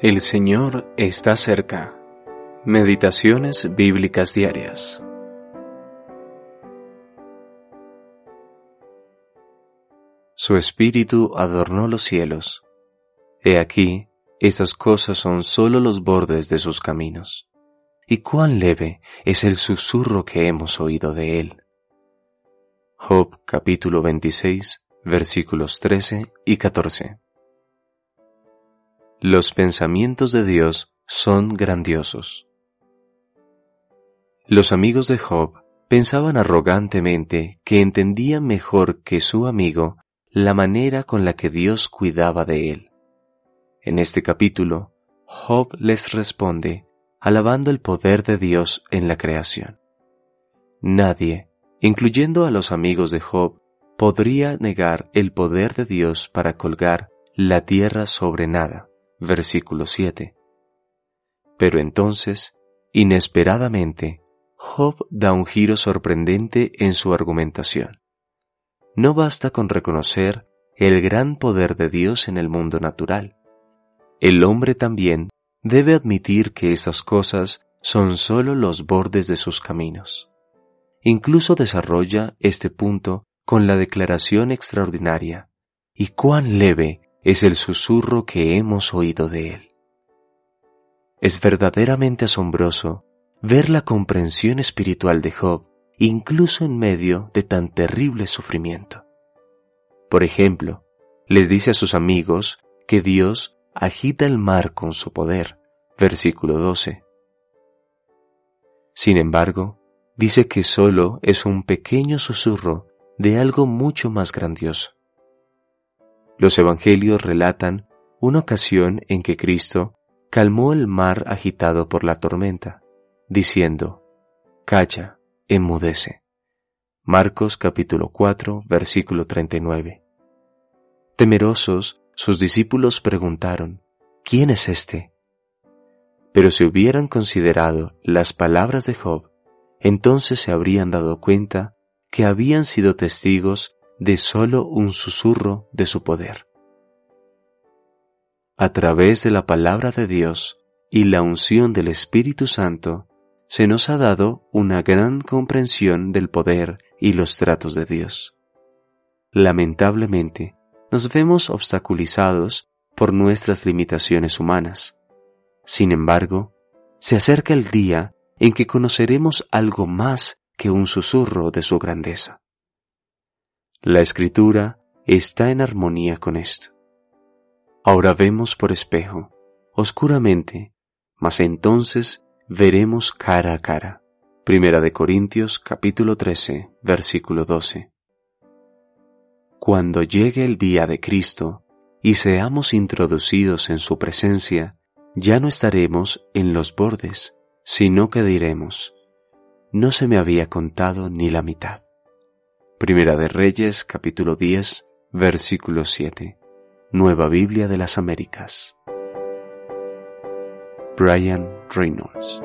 El Señor está cerca. Meditaciones bíblicas diarias. Su espíritu adornó los cielos. He aquí, estas cosas son sólo los bordes de sus caminos. Y cuán leve es el susurro que hemos oído de él. Job capítulo 26 versículos 13 y 14. Los pensamientos de Dios son grandiosos. Los amigos de Job pensaban arrogantemente que entendían mejor que su amigo la manera con la que Dios cuidaba de él. En este capítulo, Job les responde alabando el poder de Dios en la creación. Nadie, incluyendo a los amigos de Job, podría negar el poder de Dios para colgar la tierra sobre nada versículo 7. Pero entonces, inesperadamente, Job da un giro sorprendente en su argumentación. No basta con reconocer el gran poder de Dios en el mundo natural. El hombre también debe admitir que estas cosas son sólo los bordes de sus caminos. Incluso desarrolla este punto con la declaración extraordinaria. ¿Y cuán leve es el susurro que hemos oído de Él. Es verdaderamente asombroso ver la comprensión espiritual de Job incluso en medio de tan terrible sufrimiento. Por ejemplo, les dice a sus amigos que Dios agita el mar con su poder, versículo 12. Sin embargo, dice que solo es un pequeño susurro de algo mucho más grandioso. Los evangelios relatan una ocasión en que Cristo calmó el mar agitado por la tormenta, diciendo, Calla, enmudece. Marcos capítulo 4, versículo 39. Temerosos, sus discípulos preguntaron, ¿quién es este? Pero si hubieran considerado las palabras de Job, entonces se habrían dado cuenta que habían sido testigos de solo un susurro de su poder. A través de la palabra de Dios y la unción del Espíritu Santo, se nos ha dado una gran comprensión del poder y los tratos de Dios. Lamentablemente, nos vemos obstaculizados por nuestras limitaciones humanas. Sin embargo, se acerca el día en que conoceremos algo más que un susurro de su grandeza. La escritura está en armonía con esto. Ahora vemos por espejo, oscuramente, mas entonces veremos cara a cara. Primera de Corintios capítulo 13, versículo 12. Cuando llegue el día de Cristo y seamos introducidos en su presencia, ya no estaremos en los bordes, sino que diremos, no se me había contado ni la mitad. Primera de Reyes, capítulo 10, versículo 7. Nueva Biblia de las Américas. Brian Reynolds